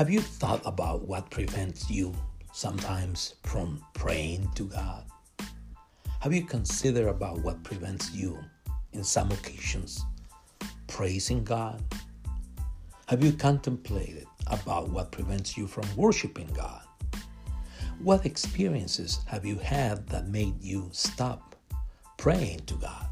Have you thought about what prevents you sometimes from praying to God? Have you considered about what prevents you in some occasions praising God? Have you contemplated about what prevents you from worshiping God? What experiences have you had that made you stop praying to God?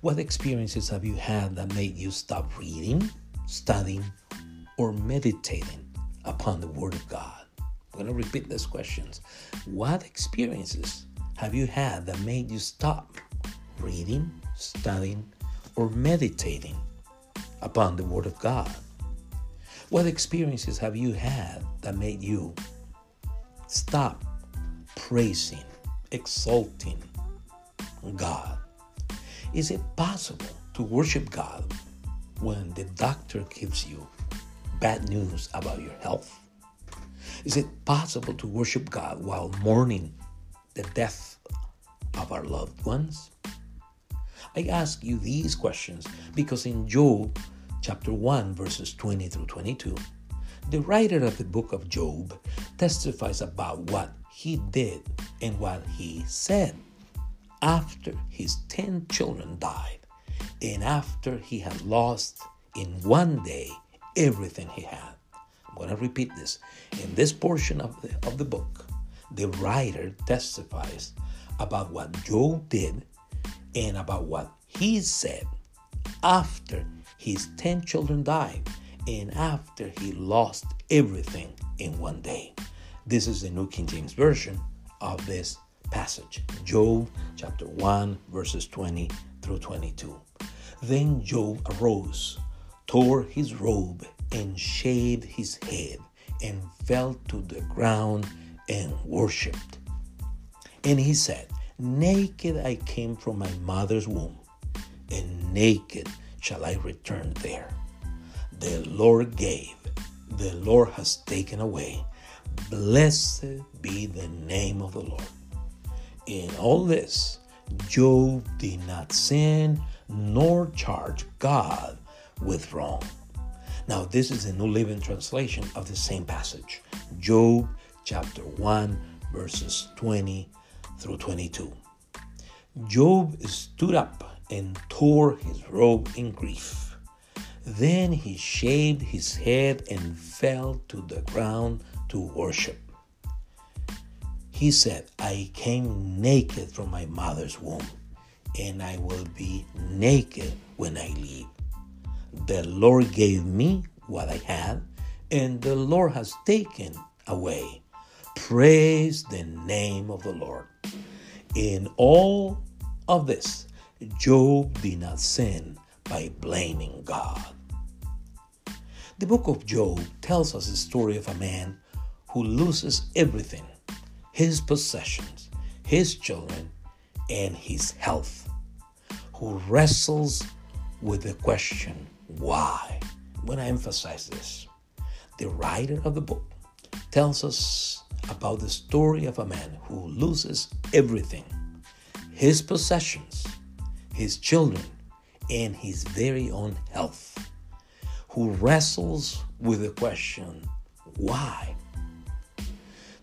What experiences have you had that made you stop reading, studying, or meditating upon the Word of God? I'm going to repeat those questions. What experiences have you had that made you stop reading, studying, or meditating upon the Word of God? What experiences have you had that made you stop praising, exalting God? Is it possible to worship God when the doctor gives you bad news about your health? Is it possible to worship God while mourning the death of our loved ones? I ask you these questions because in Job chapter 1, verses 20 through 22, the writer of the book of Job testifies about what he did and what he said after his 10 children died and after he had lost in one day everything he had. I'm going to repeat this. In this portion of the, of the book, the writer testifies about what Job did and about what he said after his 10 children died and after he lost everything in one day. This is the New King James Version of this passage Job chapter 1, verses 20 through 22. Then Job arose, tore his robe, and shaved his head, and fell to the ground and worshipped. And he said, Naked I came from my mother's womb, and naked shall I return there. The Lord gave, the Lord has taken away. Blessed be the name of the Lord. In all this, Job did not sin nor charge God with wrong. Now, this is the New Living Translation of the same passage Job chapter 1, verses 20 through 22. Job stood up and tore his robe in grief. Then he shaved his head and fell to the ground to worship. He said, I came naked from my mother's womb, and I will be naked when I leave. The Lord gave me what I had, and the Lord has taken away. Praise the name of the Lord. In all of this, Job did not sin by blaming God. The book of Job tells us the story of a man who loses everything his possessions, his children, and his health, who wrestles with the question, why? When I emphasize this, the writer of the book tells us about the story of a man who loses everything his possessions, his children, and his very own health, who wrestles with the question, why?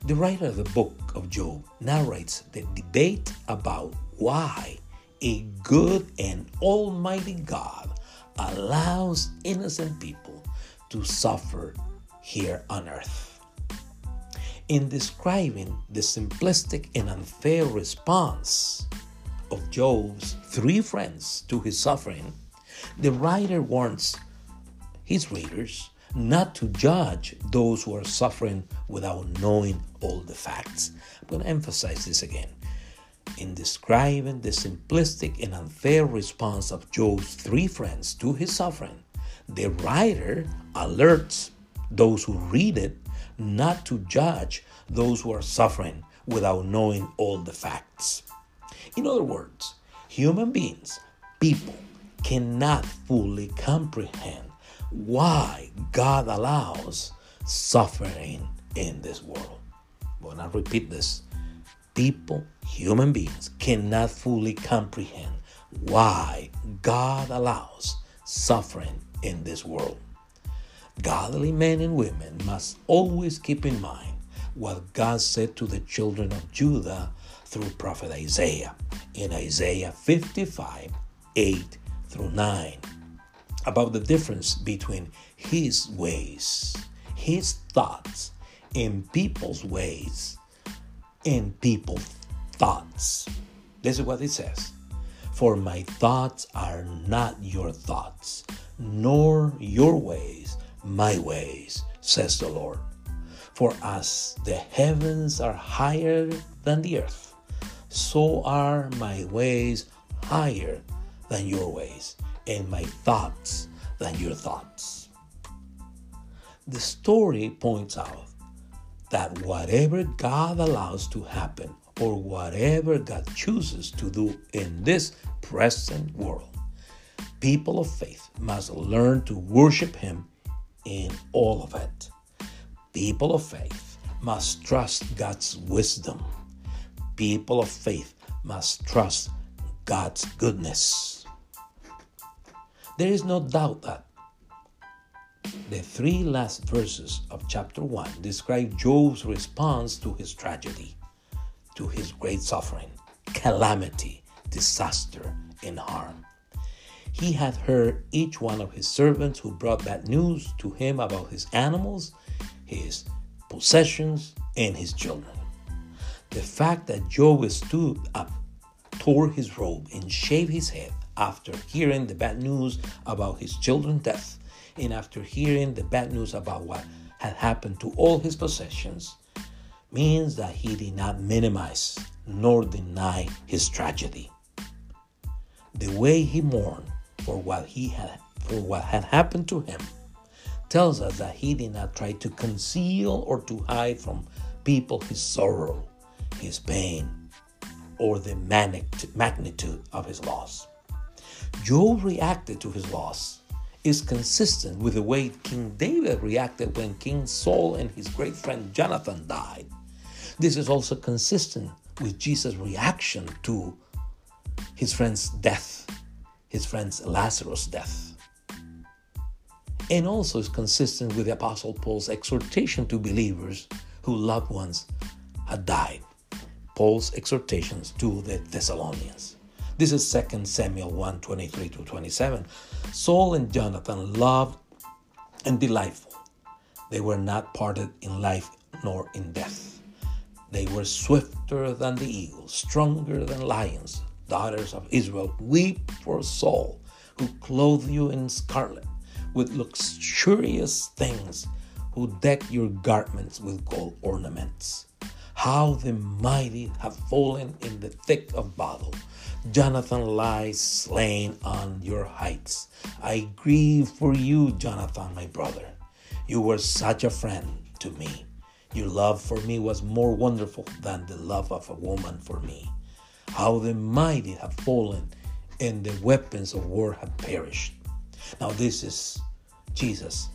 The writer of the book of Job narrates the debate about why a good and almighty God allows innocent people to suffer here on earth. In describing the simplistic and unfair response of Job's three friends to his suffering, the writer warns his readers not to judge those who are suffering without knowing all the facts. I'm going to emphasize this again. In describing the simplistic and unfair response of Job's three friends to his suffering, the writer alerts those who read it not to judge those who are suffering without knowing all the facts. In other words, human beings, people, cannot fully comprehend why God allows suffering in this world. When I repeat this, people, human beings, cannot fully comprehend why God allows suffering in this world. Godly men and women must always keep in mind what God said to the children of Judah through prophet Isaiah in Isaiah 55 8 through 9 about the difference between his ways, his thoughts, and people's ways, and people's thoughts. This is what it says For my thoughts are not your thoughts, nor your ways my ways, says the Lord. For as the heavens are higher than the earth, so are my ways higher than your ways, and my thoughts than your thoughts. The story points out that whatever God allows to happen or whatever God chooses to do in this present world, people of faith must learn to worship Him in all of it. People of faith must trust God's wisdom. People of faith must trust God's goodness. There is no doubt that the three last verses of chapter 1 describe Job's response to his tragedy, to his great suffering, calamity, disaster, and harm. He had heard each one of his servants who brought bad news to him about his animals, his possessions, and his children. The fact that Job stood up, tore his robe, and shaved his head after hearing the bad news about his children's death, and after hearing the bad news about what had happened to all his possessions, means that he did not minimize nor deny his tragedy. The way he mourned for what he had for what had happened to him tells us that he did not try to conceal or to hide from people his sorrow, his pain, or the magnitude of his loss. Job reacted to his loss is consistent with the way King David reacted when King Saul and his great friend Jonathan died. This is also consistent with Jesus' reaction to his friend's death his friend Lazarus' death. And also is consistent with the Apostle Paul's exhortation to believers whose loved ones had died. Paul's exhortations to the Thessalonians. This is 2 Samuel 1 23 to 27. Saul and Jonathan loved and delightful. They were not parted in life nor in death. They were swifter than the eagle, stronger than lions, daughters of Israel, weep for Saul, who clothed you in scarlet, with luxurious things, who deck your garments with gold ornaments. How the mighty have fallen in the thick of battle. Jonathan lies slain on your heights. I grieve for you, Jonathan, my brother. You were such a friend to me. Your love for me was more wonderful than the love of a woman for me how the mighty have fallen and the weapons of war have perished. Now, this is Jesus.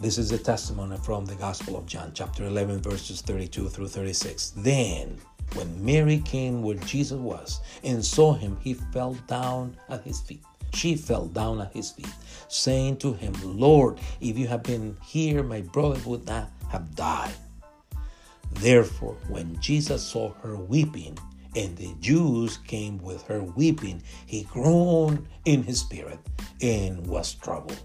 This is a testimony from the Gospel of John, chapter 11, verses 32 through 36. Then, when Mary came where Jesus was and saw him, he fell down at his feet. She fell down at his feet, saying to him, Lord, if you had been here, my brother would not have died. Therefore, when Jesus saw her weeping, and the Jews came with her weeping, he groaned in his spirit and was troubled.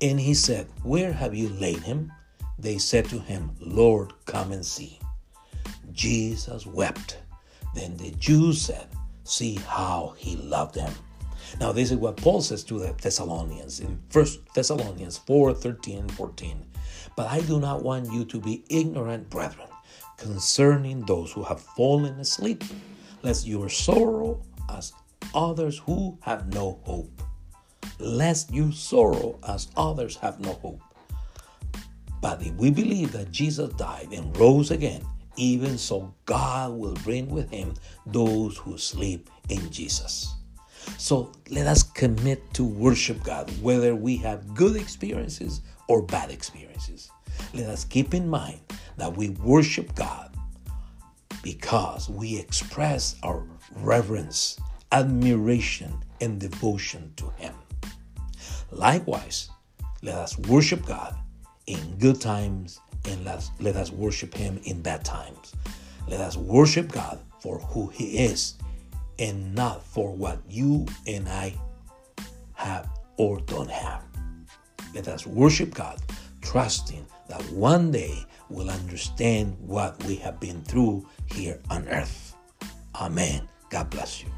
And he said, Where have you laid him? They said to him, Lord, come and see. Jesus wept. Then the Jews said, See how he loved them. Now, this is what Paul says to the Thessalonians in 1 Thessalonians 4 13 and 14. But I do not want you to be ignorant, brethren concerning those who have fallen asleep, lest your sorrow as others who have no hope. Lest you sorrow as others have no hope. But if we believe that Jesus died and rose again, even so God will bring with him those who sleep in Jesus. So let us commit to worship God, whether we have good experiences or bad experiences. Let us keep in mind that we worship God because we express our reverence, admiration, and devotion to Him. Likewise, Let us worship God in good times and let us, let us worship Him in bad times. Let us worship God for who He is and not for what you and I have or don't have. Let us worship God, trusting that one day we'll understand what we have been through here on earth. Amen. God bless you.